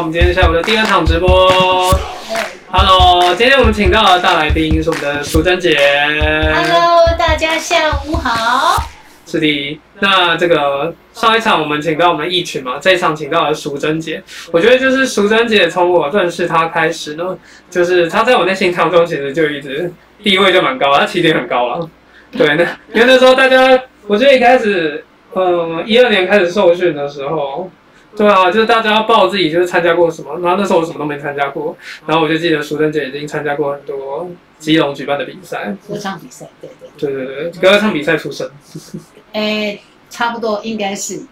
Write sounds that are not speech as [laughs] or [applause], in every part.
我们今天下午的第二场直播。Hello，今天我们请到的大来宾是我们的淑珍姐。Hello，大家下午好。是的，那这个上一场我们请到我们一群嘛，这一场请到了淑珍姐。我觉得就是淑珍姐从我认识她开始呢，就是她在我内心当中其实就一直地位就蛮高，她起点很高了。对，那因为那时候大家，我觉得一开始，嗯，一二年开始受训的时候。对啊，就是大家要报自己就是参加过什么，然后那时候我什么都没参加过，然后我就记得淑珍姐已经参加过很多基隆举办的比赛，歌唱比赛，对对。对对对，歌唱比赛出身。[laughs] 哎，差不多应该是。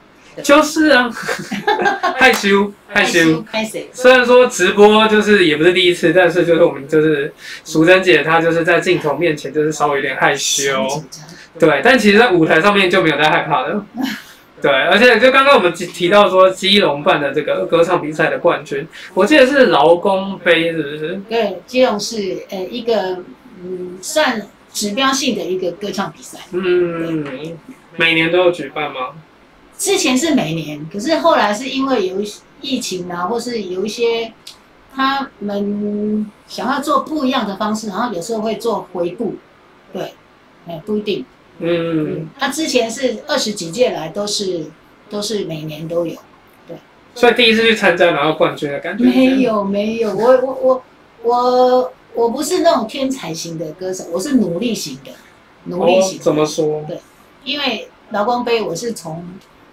就是啊，[laughs] 害羞害羞。害羞。虽然说直播就是也不是第一次，但是就是我们就是淑珍姐她就是在镜头面前就是稍微有点害羞，对，但其实在舞台上面就没有在害怕的。对，而且就刚刚我们提提到说基隆办的这个歌唱比赛的冠军，我记得是劳工杯，是不是？对，基隆是呃一个嗯算指标性的一个歌唱比赛。嗯，每年都有举办吗？之前是每年，可是后来是因为有疫情啊，或是有一些他们想要做不一样的方式，然后有时候会做回顾。对，哎，不一定。嗯，他之前是二十几届来都是都是每年都有，对。所以第一次去参加拿到冠军的感觉？没有没有，我我我我我不是那种天才型的歌手，我是努力型的，努力型、哦。怎么说？对，因为劳光杯我是从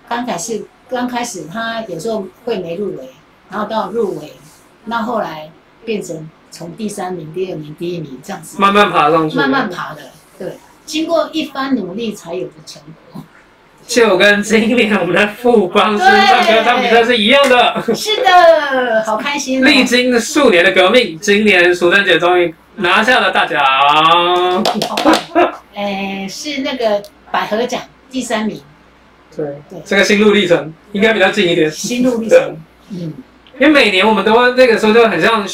刚开始刚开始他有时候会没入围，然后到入围，那后来变成从第三名、第二名、第一名这样子，慢慢爬上去，慢慢爬的，对。经过一番努力才有的成果，就跟今年我们的富邦师唱歌唱比赛是一样的。是的，好开心、哦！历经数年的革命，今年淑珍姐终于拿下了大奖。好棒！哎，是那个百合奖第三名。对对，这个心路历程应该比较近一点。心路历程，嗯，因为每年我们都会那个时候就很像。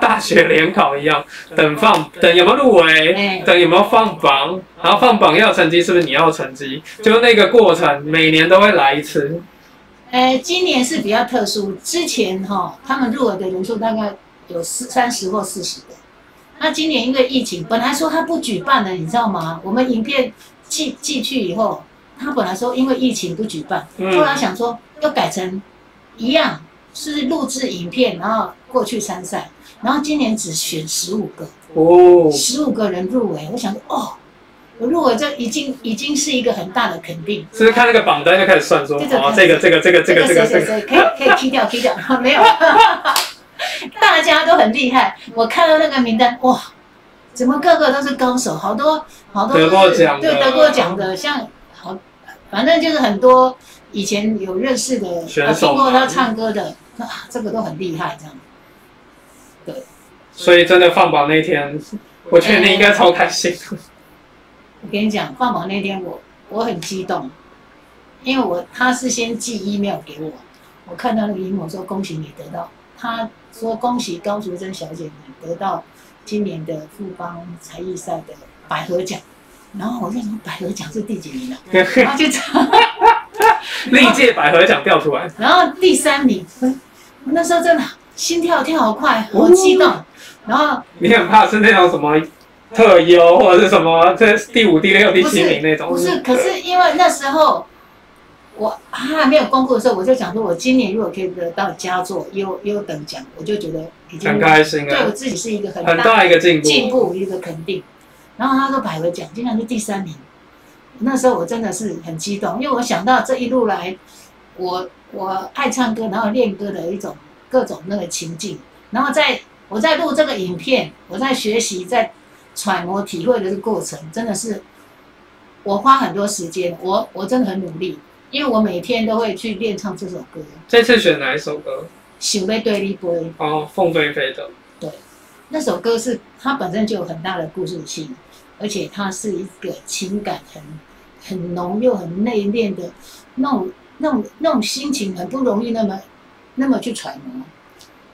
大学联考一样，等放等有没有入围，等有没有放榜，然后放榜要成绩，是不是你要成绩？就那个过程，每年都会来一次。呃，今年是比较特殊，之前哈他们入围的人数大概有四三十或四十个，那今年因为疫情，本来说他不举办了，你知道吗？我们影片寄寄去以后，他本来说因为疫情不举办，后来想说要改成一样是录制影片，然后过去参赛。然后今年只选十五个，哦，十五个人入围，我想说，哦，我入围这已经已经是一个很大的肯定。是不是看那个榜单就开始算说，哦，这个这个这个这个这个这个，可以可以踢掉踢掉，[laughs] 没有，大家都很厉害。我看到那个名单，哇，怎么个个都是高手，好多好多得过奖对得过奖的，像好，反正就是很多以前有认识的，听过他唱歌的，啊，这个都很厉害，这样。对，所以真的放榜那天，我觉得你应该超开心。我跟你讲，放榜那天我我很激动，因为我他是先寄 email 给我，我看到那个 email 说恭喜你得到，他说恭喜高淑珍小姐你得到今年的富邦才艺赛的百合奖，然后我就说百合奖是第几名了、啊，[laughs] 然后就查，历届百合奖掉出来，然后第三名，我那时候真的。心跳跳好快，好激动，然后你很怕是那种什么特优或者是什么这第五、第六、第七名那种？不是，可是因为那时候我还没有公布的时候，我就想说，我今年如果可以得到佳作优优等奖，我就觉得已经很开心对我自己是一个很很大一个进步，进步一个肯定。然后他说百合奖竟然是第三名，那时候我真的是很激动，因为我想到这一路来，我我爱唱歌，然后练歌的一种。各种那个情境，然后在我在录这个影片，我在学习，在揣摩体会的这个过程，真的是我花很多时间，我我真的很努力，因为我每天都会去练唱这首歌。这次选哪一首歌？想要对你飞。哦，凤飞飞的。对，那首歌是它本身就有很大的故事性，而且它是一个情感很很浓又很内敛的那种那种那种心情，很不容易那么。那么去揣摩，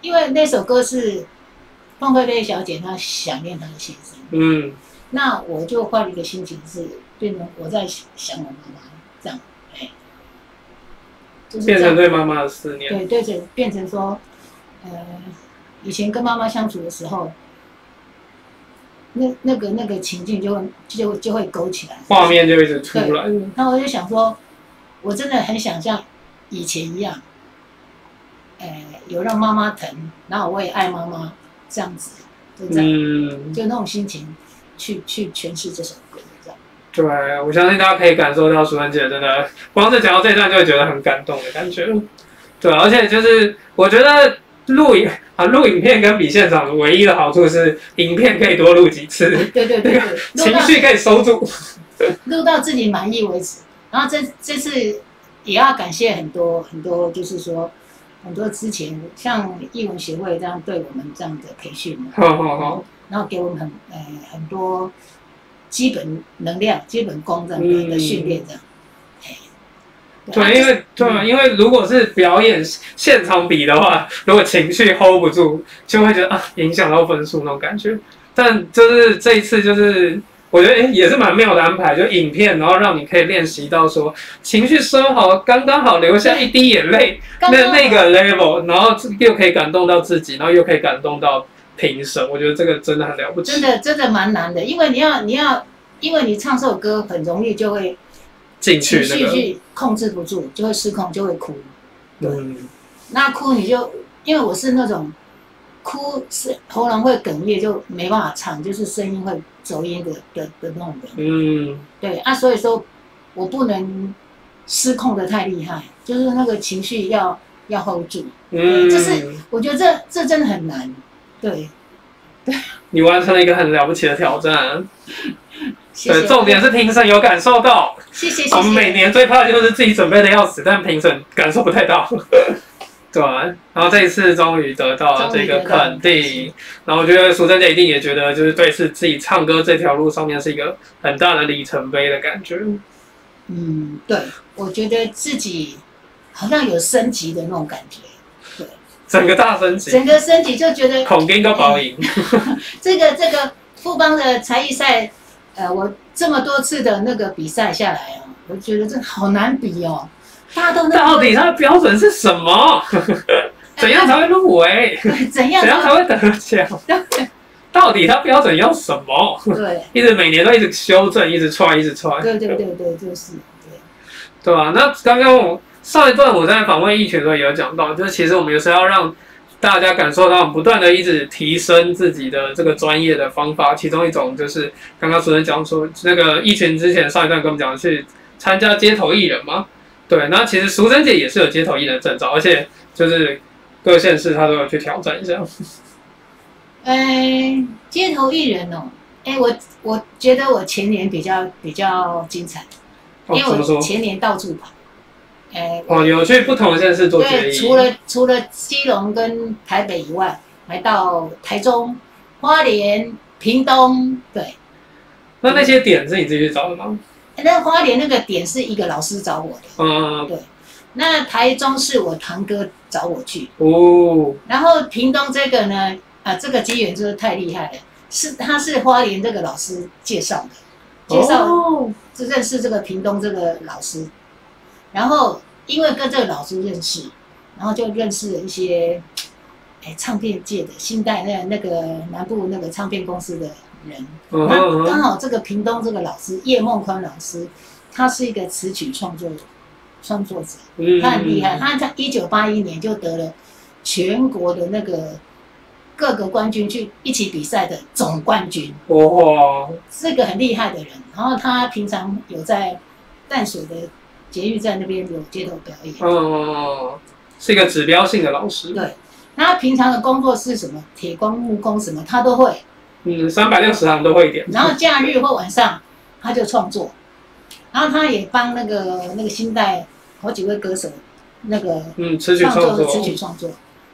因为那首歌是凤飞飞小姐她想念她的先生，嗯，那我就换了一个心情，是变成我在想我妈妈这样，哎，就是变成对妈妈的思念，对对对，变成说呃，以前跟妈妈相处的时候，那那个那个情境就会就就会勾起来，画面就一直出来。然后我就想说，我真的很想像以前一样，呃，有让妈妈疼，然后我也爱妈妈这样子，就这样，嗯，就那种心情去去诠释这首歌。对，我相信大家可以感受到淑芬姐真的，光是讲到这段就会觉得很感动的感觉。对，而且就是我觉得录影啊，录影片跟比现场唯一的好处是，影片可以多录几次，对对对对，[laughs] 情绪可以收住。录到自己满意为止。然后这这次也要感谢很多很多，就是说很多之前像艺文协会这样对我们这样的培训，[laughs] 好好好，然后给我们很呃很多基本能量、基本功这样的的训练这样。哎对，因为对，因为如果是表演现场比的话，如果情绪 hold 不住，就会觉得啊影响到分数那种感觉。但就是这一次，就是我觉得诶也是蛮妙的安排，就影片，然后让你可以练习到说情绪收好，刚刚好留下一滴眼泪，那那个 level，然后又可以感动到自己，然后又可以感动到评审，我觉得这个真的很了不起。真的真的蛮难的，因为你要你要，因为你唱这首歌很容易就会进情去那个，绪去控制不住，就会失控，就会哭。嗯，那哭你就因为我是那种哭是喉咙会哽咽，就没办法唱，就是声音会走音的的的那种人。嗯，对啊，所以说我不能失控的太厉害，就是那个情绪要要 hold 住。嗯，这是我觉得这这真的很难。对，对你完成了一个很了不起的挑战。[laughs] 对，谢对。重点是评审有感受到。谢谢谢我们每。年最怕的就是自己准备的要死，但评审感受不太到。对啊，然后这一次终于得到了这个肯定，然后我觉得淑珍姐一定也觉得，就是对是自己唱歌这条路上面是一个很大的里程碑的感觉。嗯，对，我觉得自己好像有升级的那种感觉。对整个大升级，整个升级就觉得孔丁跟宝赢，[laughs] 这个这个富邦的才艺赛，呃，我这么多次的那个比赛下来啊，我觉得这好难比哦，到底它的标准是什么？[laughs] 怎样才会入围？怎样怎样才会得奖？[laughs] 到底它标准要什么？对一直每年都一直修正，一直踹，一直踹。对对对对，就是对，对吧？那刚刚我上一段我在访问一群的时候也有讲到，就是其实我们有时候要让大家感受到不断的一直提升自己的这个专业的方法，其中一种就是刚刚主任讲说，那个一群之前上一段跟我们讲去参加街头艺人嘛，对，那其实淑珍姐也是有街头艺人证照，而且就是各县市她都有去挑战一下。哎，街头艺人哦，哎，我我觉得我前年比较比较精彩，哦，因为我？前年到处跑，哎，哦，有去不同的县市做决对，议。除了除了基隆跟台北以外，还到台中、花莲、屏东，对。那那些点是你自己去找的吗？那花莲那个点是一个老师找我的，嗯，对那台中是我堂哥找我去，哦，然后屏东这个呢，啊，这个机缘就是太厉害了，是他是花莲这个老师介绍的，介绍哦。就认识这个屏东这个老师，然后因为跟这个老师认识，然后就认识了一些，哎，唱片界的新代那那个南部那个唱片公司的人，那刚好这个屏东这个老师叶梦宽老师，他是一个词曲创作创作者，嗯他很厉害，他在一九八一年就得了全国的那个各个冠军去一起比赛的总冠军，哇，是个很厉害的人。然后他平常有在淡水的捷运站那边有街头表演，哦，是一个指标性的老师。对。那他平常的工作是什么？铁工、木工什么他都会。嗯，三百六十行都会一点。然后假日或晚上他就创作，然后他也帮那个那个新代好几位歌手那个嗯，词曲创创作。作词曲创作。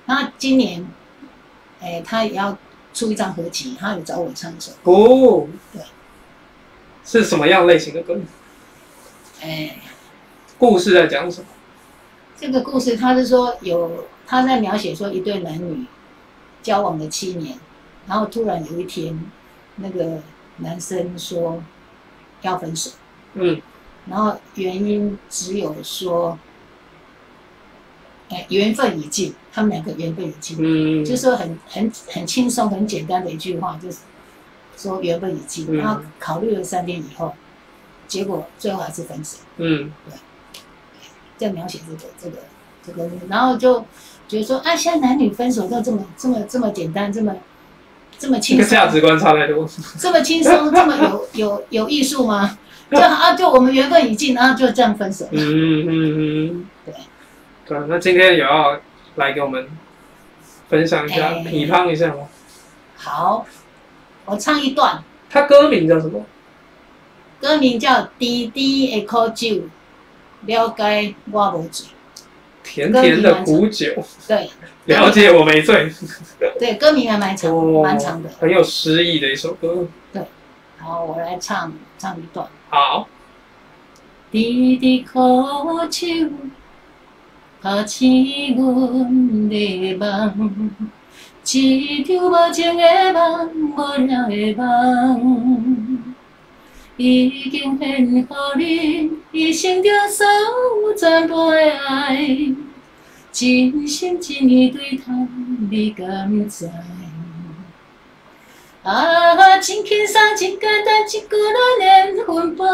然后今年，哎，他也要出一张合集，他有找我唱一首，哦，对，是什么样类型的歌？哎，故事在讲什么？这个故事他是说有他在描写说一对男女交往了七年，然后突然有一天，那个男生说要分手。嗯，然后原因只有说，哎，缘分已尽，他们两个缘分已尽，嗯，就是说很很很轻松、很简单的一句话，就是说缘分已尽。嗯然后考虑了三天以后，结果最后还是分手。嗯对在描写这个这个这个，然后就觉得说，啊，现在男女分手都这么这么这么简单，这么这么这轻松，个价值观差太多。这么轻松，[laughs] 这么有有有艺术吗？就啊，就我们缘分已尽，然后就这样分手了。嗯嗯嗯，对。对，那今天也要来给我们分享一下、哎批判一下吗？好，我唱一段，他歌名叫什么？歌名叫《滴滴的苦酒》，了解我无醉。甜甜的苦酒，对 [laughs] 了解我没醉。[laughs] 对，歌名还蛮长，哦蛮长的。很有诗意的一首歌。对，然后，我来唱唱一段。好，滴滴苦酒，拍醒阮的梦，一场无情的梦，无聊的梦，已经献予你一生中所有全部的爱，真心真意对他，你敢知？啊，真轻松，真简单，一句咱缘分报。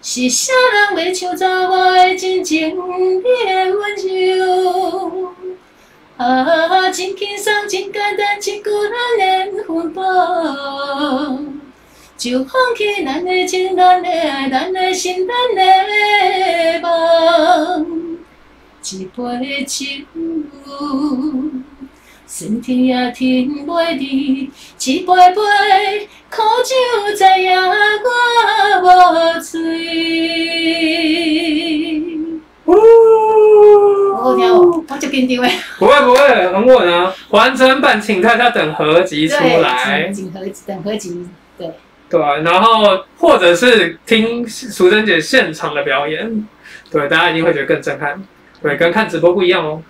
是啥人要抢走我的真情，你的温柔？啊，真轻松，真简单，一句咱缘分报。就放弃咱的情，咱的爱，咱的心，咱的梦，一杯酒。酸甜也停袂离，一杯杯苦酒，知影我无醉。好听哦，我就紧张诶。不会不会，很稳啊！完整版请大家等合集出来对，。锦合等合集，对，对，然后或者是听淑珍姐现场的表演，对，大家一定会觉得更震撼。对，跟看直播不一样哦。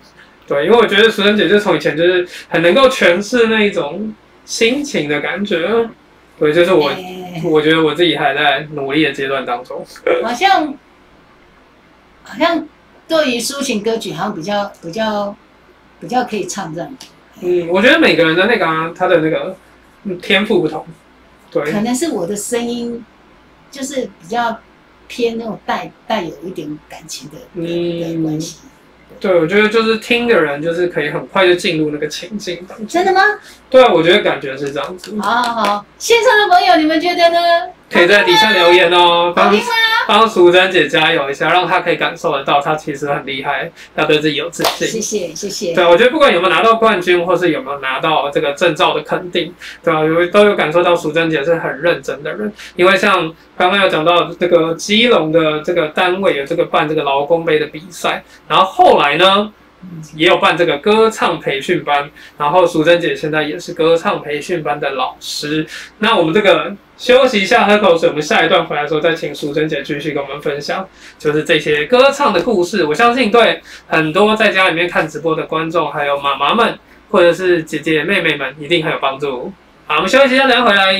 对，因为我觉得淑珍姐就从以前就是很能够诠释那一种心情的感觉。对，就是我，诶我觉得我自己还在努力的阶段当中。[laughs] 好像好像对于抒情歌曲，好像比较比较比较可以唱这样。嗯，我觉得每个人的那个、啊、他的那个嗯天赋不同。对，可能是我的声音就是比较偏那种带带有一点感情的的的关系。对，我觉得就是听的人就是可以很快就进入那个情境当中。真的吗？对啊，我觉得感觉是这样子。好好好，线上的朋友，你们觉得呢？可以在底下留言哦，帮？帮淑珍姐加油一下，让她可以感受得到她其实很厉害，她对自己有自信。谢谢谢谢。对，我觉得不管有没有拿到冠军，或是有没有拿到这个证照的肯定，对吧、有都有感受到淑珍姐是很认真的人。因为像刚刚有讲到这个基隆的这个单位有这个办这个劳工杯的比赛，然后后来呢也有办这个歌唱培训班，然后淑珍姐现在也是歌唱培训班的老师。那我们这个休息一下，喝口水，我们下一段回来的时候再请淑珍姐继续跟我们分享，就是这些歌唱的故事。我相信对很多在家里面看直播的观众，还有妈妈们，或者是姐姐妹妹们，一定很有帮助。好，我们休息一下，等下回来。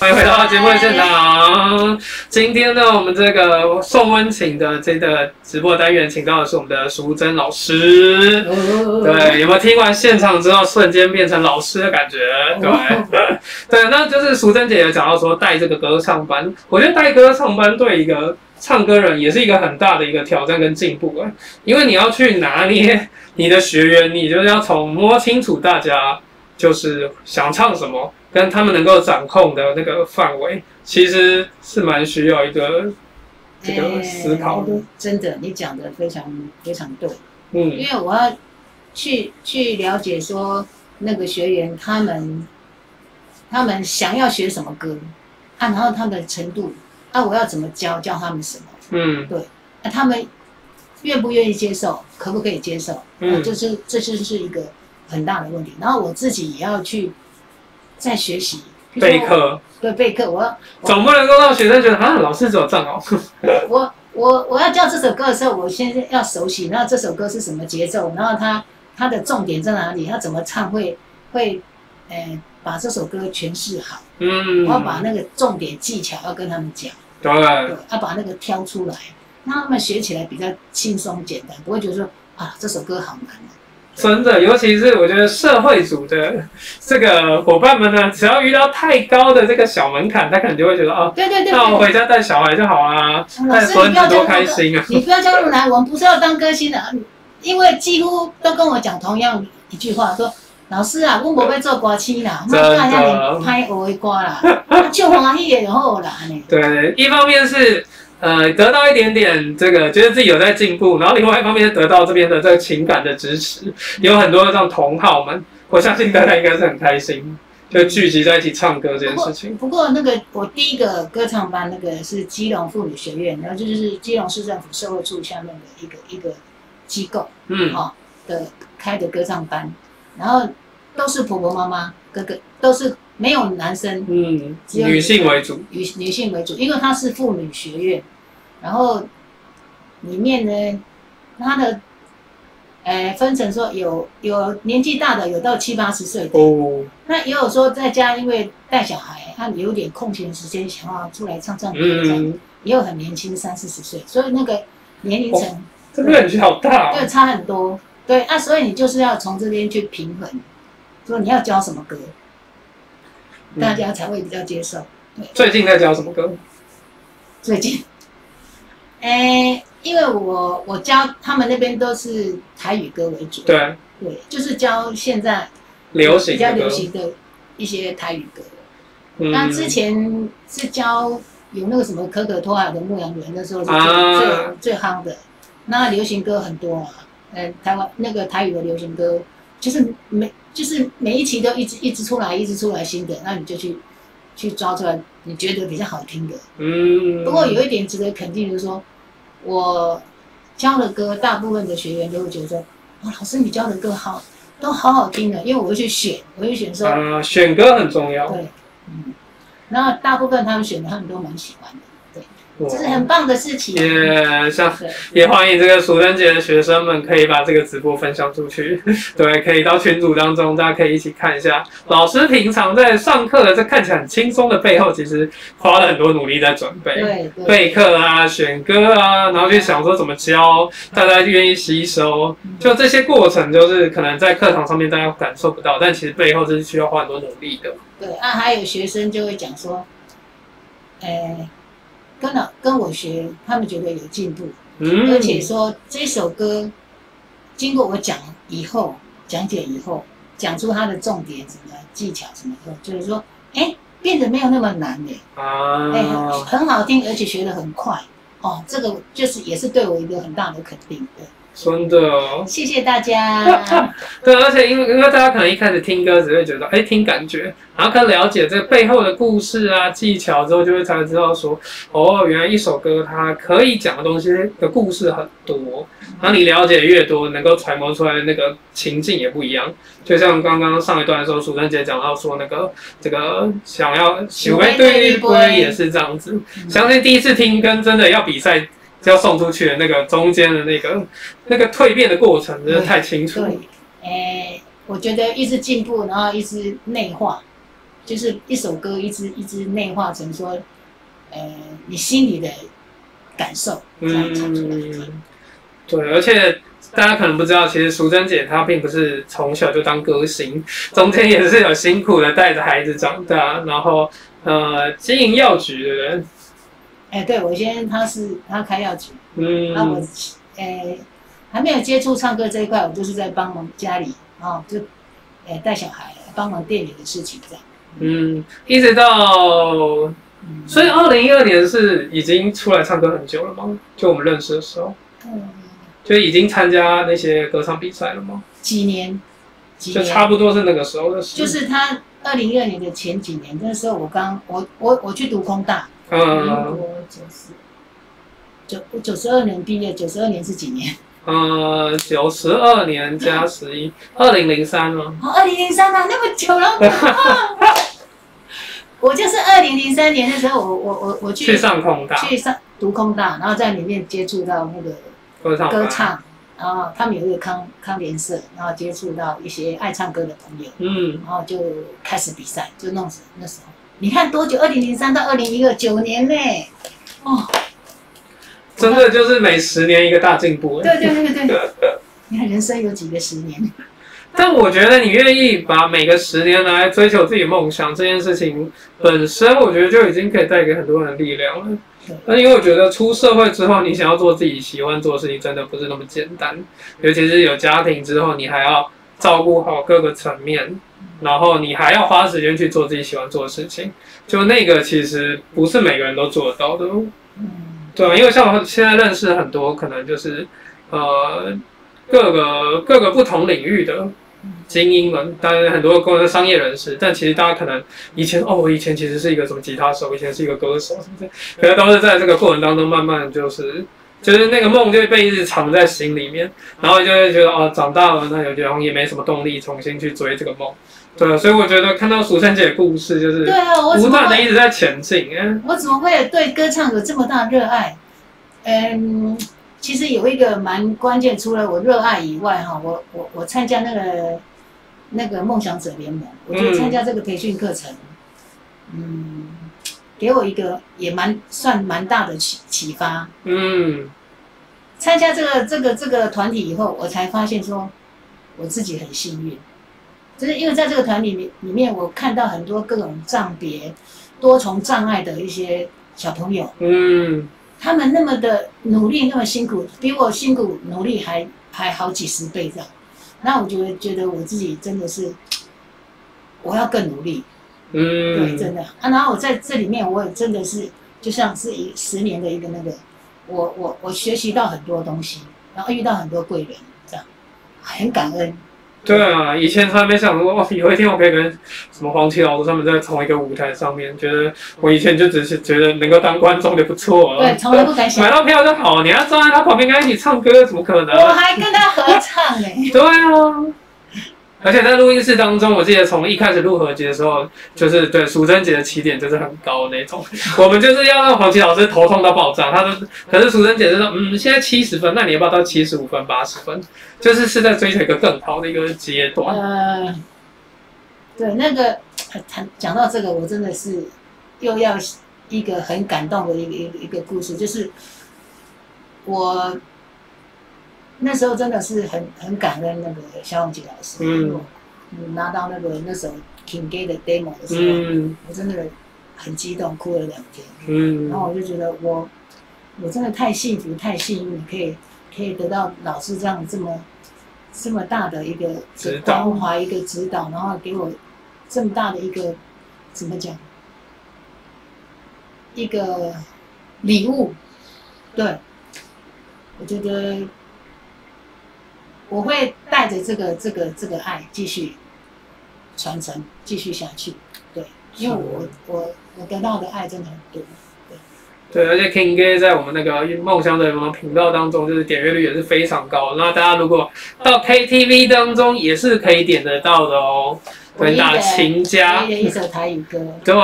欢迎回到节目的现场。今天呢，我们这个送温情的这个直播单元，请到的是我们的淑珍老师。哦，对，有没有听完现场之后瞬间变成老师的感觉？对，对，那就是淑珍姐也讲到说带这个歌唱班，我觉得带歌唱班对一个唱歌人也是一个很大的一个挑战跟进步啊，因为你要去拿捏你的学员，你就是要从摸清楚大家就是想唱什么，跟他们能够掌控的那个范围，其实是蛮需要一个这个思考的哎。真的，你讲的非常非常对，嗯因为我要去去了解说那个学员他们他们想要学什么歌啊，然后他们的程度啊，我要怎么教教他们什么嗯对啊，他们愿不愿意接受，可不可以接受？嗯啊，就是这就是一个很大的问题。然后我自己也要去再学习备课。对备课，我总不能够让学生觉得啊，老师只有藏哦。[laughs] 我我我要教这首歌的时候，我先要熟悉，然后这首歌是什么节奏，然后它它的重点在哪里，要怎么唱会会，呃，把这首歌诠释好，嗯，我要把那个重点技巧要跟他们讲，对，对，要把那个挑出来，让他们学起来比较轻松简单，不会觉得说啊这首歌好难啊。真的，尤其是我觉得社会组的这个伙伴们呢，只要遇到太高的这个小门槛，他可能就会觉得哦，对对对那我回家带小孩就好啊，带老师你不要孙子多开心啊！你不要加入来，我们不是要当歌星的，因为几乎都跟我讲同样一句话，说老师啊，我无要做歌星啦，莫真的干遐尼歹学的歌啦，啊唱欢喜的就好啦呢。对，一方面是呃得到一点点这个觉得自己有在进步，然后另外一方面是得到这边的这个情感的支持，有很多的这种同好们，我相信大家应该是很开心，就聚集在一起唱歌这件事情。不过那个我第一个歌唱班，那个是基隆妇女学院，然后就是基隆市政府社会处下面的一个一个机构嗯，哦的开的歌唱班，然后都是婆婆妈妈哥哥，都是没有男生，嗯，只有女性为主，女女性为主，因为它是妇女学院，然后里面呢，它的呃分成说有有年纪大的，有到七八十岁的，哦，那也有说在家因为带小孩，他有点空闲时间想要出来唱唱歌，这样嗯，也有很年轻三四十岁，所以那个年龄层这个人好大、哦，对差很多，对啊，所以你就是要从这边去平衡，说你要教什么歌，大嗯家才会比较接受。最近在教什么歌？最近，哎、因为我我教他们那边都是台语歌为主，对，对，就是教现在流行比较，流行的一些台语歌。嗯。那之前是教有那个什么可可托海的牧羊人，那时候是最、啊。最最夯的。那流行歌很多啊，呃，台湾那个台语的流行歌，就是每就是每一期都一直一直出来，一直出来新的，那你就去去抓出来你觉得比较好听的。嗯，不过有一点值得肯定，就是说我教的歌，大部分的学员都会觉得说，哇，老师你教的歌好，都好好听的，因为我会去选，我会选说，啊，选歌很重要，对，嗯，然后大部分他们选的，他们都蛮喜欢的，哇这是很棒的事情。也像，也欢迎这个淑珍节的学生们可以把这个直播分享出去，[laughs] 对，可以到群组当中，大家可以一起看一下。老师平常在上课的这看起来很轻松的背后，其实花了很多努力在准备。对对。备课啊，选歌啊，然后去想说怎么教，大家愿意吸收，就这些过程，就是可能在课堂上面大家感受不到，但其实背后是需要花很多努力的。对啊，还有学生就会讲说，呃，跟老跟我学，他们觉得有进步，嗯，而且说这首歌经过我讲以后，讲解以后，讲出它的重点什么技巧什么的，就是说，哎，变得没有那么难嘞，哎，啊，很好听，而且学得很快。哦，这个就是也是对我一个很大的肯定。对，真的哦。谢谢大家。[laughs] 对，而且因为因为大家可能一开始听歌只会觉得，哎，听感觉，然后更了解这背后的故事啊、技巧之后，就会才知道说，哦，原来一首歌它可以讲的东西的故事很多，然后你了解越多，能够揣摩出来的那个情境也不一样。就像刚刚上一段的时候，楚珍姐讲到说，那个这个想要喜欢对一杯也是这样子。相信第一次听跟真的要比赛。要送出去的那个中间的那个那个蜕变的过程，真的太清楚了。对，诶、我觉得一直进步，然后一直内化，就是一首歌一直一直内化成说，呃，你心里的感受。嗯，对，而且大家可能不知道，其实淑珍姐她并不是从小就当歌星，中间也是有辛苦的带着孩子长大，然后呃经营药局的人，哎、对我先他是他开药局，嗯那、我嗯，诶、還沒有接触唱歌这一块，我就是在帮忙家裡，哦，就诶帶、小孩，帮忙店里的事情这样。嗯，一直到，嗯，所以二零一二年是已经出来唱歌很久了吗？就我们认识的时候，嗯就已经参加那些歌唱比赛了吗？几年，幾就差不多是那个时候的事。就是他二零一二年的前几年，那时候我刚我我我去读工大。国九十九九十二年毕业，九十二年是几年？呃，九十二年加十一，二零零三吗？哦，二零零三啊，那么久了。我就是二零零三年的时候，我我我我去去上空大，去上读空大，然后在里面接触到那个歌唱，歌唱，然后他们有一个康康联社，然后接触到一些爱唱歌的朋友，嗯，然后就开始比赛，就弄死那时候。你看多久？二零零三到二零一二，九年呢。哦，真的就是每十年一个大进步。对对对对对。[laughs] 你看人生有几个十年？但我觉得你愿意把每个十年来追求自己梦想这件事情本身，我觉得就已经可以带给很多人力量了。那因为我觉得出社会之后，你想要做自己喜欢做的事情，真的不是那么简单。尤其是有家庭之后，你还要照顾好各个层面，然后你还要花时间去做自己喜欢做的事情。就那个其实不是每个人都做得到的。嗯，对啊，因为像我现在认识很多，可能就是呃各个各个不同领域的精英们，当然很多工作商业人士，但其实大家可能以前哦，我以前其实是一个什么吉他手，以前是一个歌手什么的，可能都是在这个过程当中慢慢就是就是那个梦就被一直藏在心里面，然后就会觉得哦，长大了那有觉得也没什么动力重新去追这个梦。对，所以我觉得看到蜀山姐的故事，就是对啊，我不断的一直在前进。哎，我怎么会对歌唱有这么大热爱？嗯，其实有一个蛮关键，除了我热爱以外，哈，我我我参加那个那个梦想者联盟，我觉得参加这个培训课程，嗯，给我一个也蛮算蛮大的启启发。嗯参加这个这个这个团体以后，我才发现说，我自己很幸运，就是因为在这个团体里里面，我看到很多各种障别、多重障碍的一些小朋友，嗯他们那么的努力，那么辛苦，比我辛苦努力还还好几十倍这样。那我就会觉得我自己真的是，我要更努力，对，嗯，真的啊。然后我在这里面，我也真的是就像是一十年的一个那个，我我我学习到很多东西，然后遇到很多贵人，这样很感恩。对啊，以前从来没想过，哦，有一天我可以跟什么黄旗老师他们在同一个舞台上面，觉得我以前就只是觉得能够当观众就不错了。对，从来不敢想 [laughs] 买，到票就好，你要站在他旁边跟他一起唱歌，怎么可能？我还跟他合唱呢、[laughs] 对啊，[laughs] 而且在录音室当中，我记得从一开始录合集的时候，就是对淑珍姐的起点就是很高的那种，我们就是要让黄琦老师头痛到爆炸，他都可是淑珍姐就说，嗯，现在七十分，那你要不要到七十五分、八十分？就是是在追求一个更好的一个阶段。呃，对，那个谈讲到这个，我真的是又要一个很感动的一个一个一个故事，就是我那时候真的是很很感恩那个肖永杰老师，嗯嗯，拿到那个那首 King Gay 的 demo 的时候，嗯我真的很激动，哭了两天。嗯然后我就觉得我我真的太幸福、太幸运，可以可以得到老师这样这么这么大的一个指关怀、一个指导，然后给我这么大的一个怎么讲一个礼物。对，我觉得我会带着这个这个这个爱继续传承，继续下去。对，因为我我我得到的爱真的很多。对，而且 King Gay 在我们那个梦想的频道当中，就是点阅率也是非常高。那大家如果到 KTV 当中也是可以点得到的哦。对，打情家一首台语歌。对，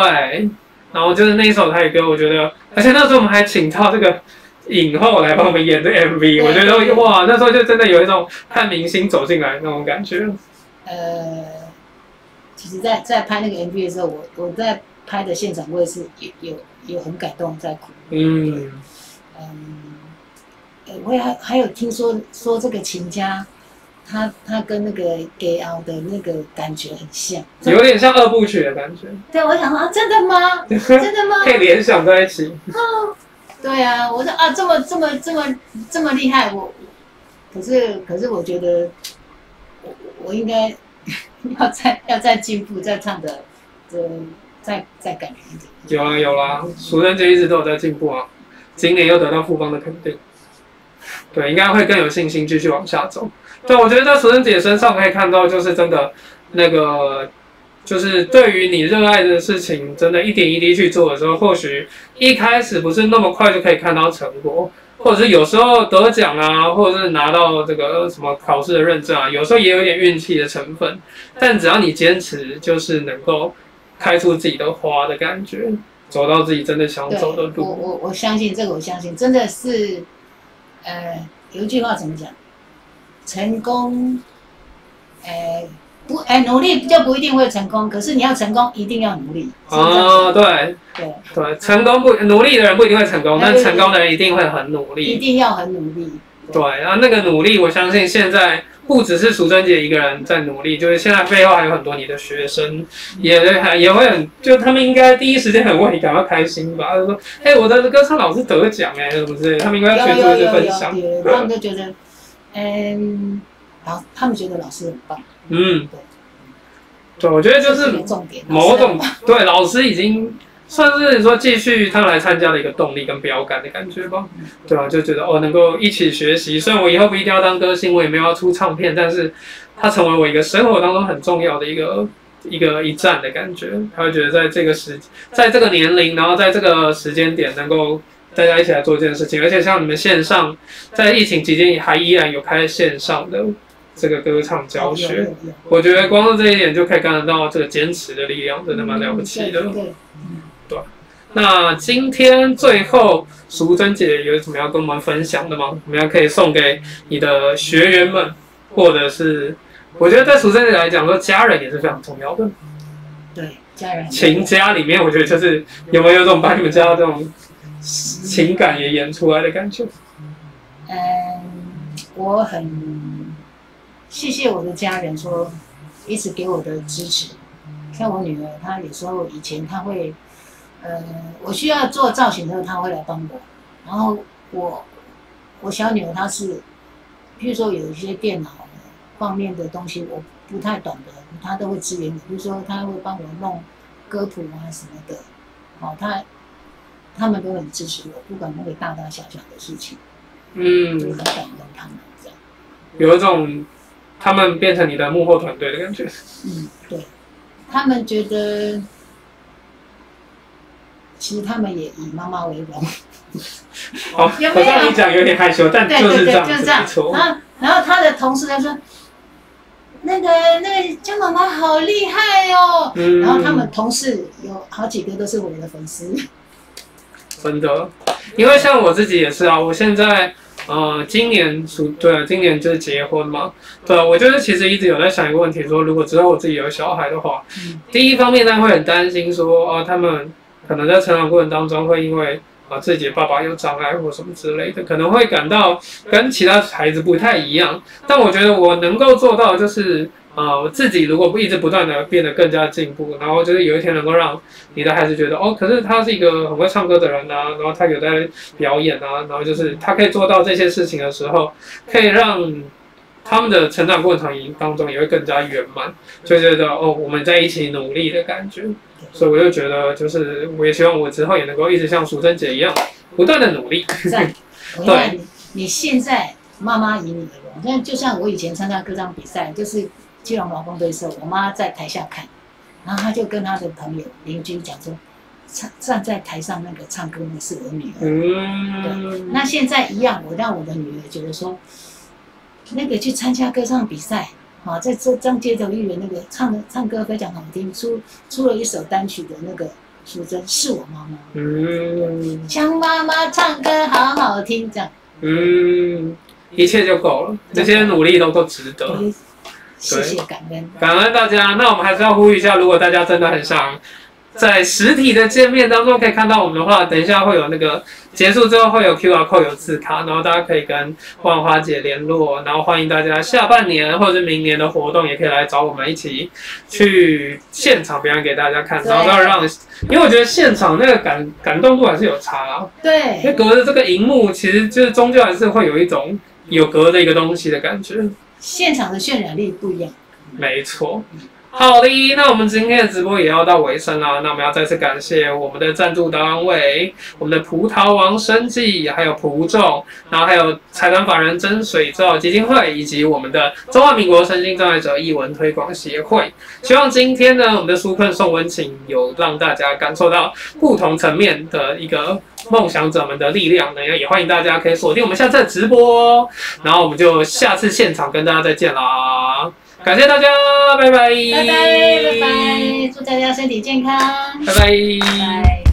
然后就是那一首台语歌，我觉得，而且那时候我们还请到这个影后来帮我们演的 MV，我觉得哇，那时候就真的有一种看明星走进来那种感觉。呃，其实在，在拍那个 MV 的时候，我我在拍的现场，我也是有有有很感动，在哭。嗯，我也还还有听说说这个秦家，他他跟那个 Gay Out 的那个感觉很像。有点像二部曲的感觉，对，我想说啊，真的吗？[laughs] 真的吗？可以联想在一起。对啊，我说啊，这么这么这么这么厉害，我可是可是我觉得我我应该 [laughs] 要再要再进步，再唱的呃再再感人一点。有啦有啦，淑珍姐一直都有在进步啊，今年又得到富邦的肯定，对，应该会更有信心继续往下走。对，我觉得在淑珍姐身上可以看到，就是真的那个，就是对于你热爱的事情，真的一点一滴去做的时候，或许一开始不是那么快就可以看到成果，或者是有时候得奖啊，或者是拿到这个什么考试的认证啊，有时候也有点运气的成分，但只要你坚持，就是能够开出自己的花的感觉。走到自己真的想，走的路。我我相信这个，我相信真的是，呃，有一句话怎么讲？成功，呃，不，哎，努力就不一定会成功，可是你要成功，一定要努力。哦，对对，对，成功不努力的人不一定会成功，但成功的人一定会很努力一。定要很努力。对，然后那个努力，我相信现在不只是淑珍姐一个人在努力，就是现在背后还有很多你的学生，也还也会很，就他们应该第一时间很为你感到开心吧？就说，哎、我的歌唱老师得奖哎，什么之类，他们应该要全出去有有有分享。他们就觉得，[laughs] 嗯，老他们觉得老师很棒，嗯对，对，我觉得就是。某种对老师已经算是说继续他来参加的一个动力跟标杆的感觉吧。对啊，就觉得哦，能够一起学习。虽然我以后不一定要当歌星，我也没有要出唱片，但是他成为我一个生活当中很重要的一个一个一站的感觉。他会觉得在这个时，在这个年龄，然后在这个时间点，能够大家一起来做这件事情。而且像你们线上，在疫情期间也还依然有开线上的这个歌唱教学。我觉得光是这一点就可以看得到这个坚持的力量，真的蛮了不起的。对对那今天最后，淑珍姐有什么要跟我们分享的吗？我们要可以送给你的学员们，或者是我觉得对淑珍姐来讲，说家人也是非常重要的。对，家人情家里面，我觉得就是有没有这种把你们家的这种情感也演出来的感觉？嗯，我很谢谢我的家人说一直给我的支持。像我女儿，她有时候以前她会，呃，我需要做造型的时候，她会来帮我。然后我我小女儿她是，譬如说有一些电脑方面的东西我不太懂的，她都会支援你。比如说她会帮我弄歌谱啊什么的，哦，她他们都很支持我，不管那个大大小小的事情。就嗯很，感动他们这样。有一种他们变成你的幕后团队的感觉。嗯，对，他们觉得，其实他们也以妈妈为荣。好，有没有我知道你讲有点害羞，但就是这样，就是这样。然后，然后他的同事就说：“那个那个江妈妈好厉害哦。”嗯然后他们同事有好几个都是我们的粉丝。真的，因为像我自己也是啊，我现在呃，今年属对啊，今年就是结婚嘛，对啊，我就是其实一直有在想一个问题，说如果之后我自己有小孩的话，嗯第一方面呢会很担心说，哦，他们可能在成长过程当中会因为啊自己的爸爸有障碍或什么之类的，可能会感到跟其他孩子不太一样。但我觉得我能够做到就是。啊，我自己如果不一直不断的变得更加进步，然后就是有一天能够让你的孩子觉得，哦，可是他是一个很会唱歌的人啊，然后他有在表演啊，然后就是他可以做到这些事情的时候，可以让他们的成长过程当中也会更加圆满，就觉得哦，我们在一起努力的感觉。所以我就觉得，就是我也希望我之后也能够一直像淑珍姐一样，不断的努力。[laughs] 赞！我看你你现在妈妈以你为荣，那就像我以前参加歌唱比赛，就是基隆劳工队的时候，我妈在台下看，然后她就跟她的朋友邻居讲说，站站在台上那个唱歌的是我女儿。嗯，那现在一样，我让我的女儿觉得说，那个去参加歌唱比赛，啊，在这张街头艺人那个唱的唱歌非常好听，出出了一首单曲的那个淑珍是我妈妈，嗯。像妈妈唱歌好好听，这样，嗯，一切就够了，这些努力都都值得。我谢谢感恩。感恩大家。那我们还是要呼吁一下，如果大家真的很想在实体的见面当中可以看到我们的话，等一下会有那个结束之后会有 QR code 有字卡，然后大家可以跟万花姐联络，然后欢迎大家下半年或者是明年的活动也可以来找我们一起去现场表演给大家看，然后要让，因为我觉得现场那个感感动度还是有差啦，因为，隔着这个荧幕，其实就是终究还是会有一种有隔着一个东西的感觉。现场的渲染力不一样。没错。好的，那我们今天的直播也要到尾声了。那我们要再次感谢我们的赞助单位，我们的葡萄王生技，还有葡众，然后还有财团法人真水造基金会，以及我们的中华民国身心障碍者艺文推广协会。希望今天呢，我们的纾困送温情有让大家感受到不同层面的一个梦想者们的力量呢，也欢迎大家可以锁定我们下次的直播。然后我们就下次现场跟大家再见啦。感谢大家，拜拜，拜拜拜拜，祝大家身体健康，拜拜。拜。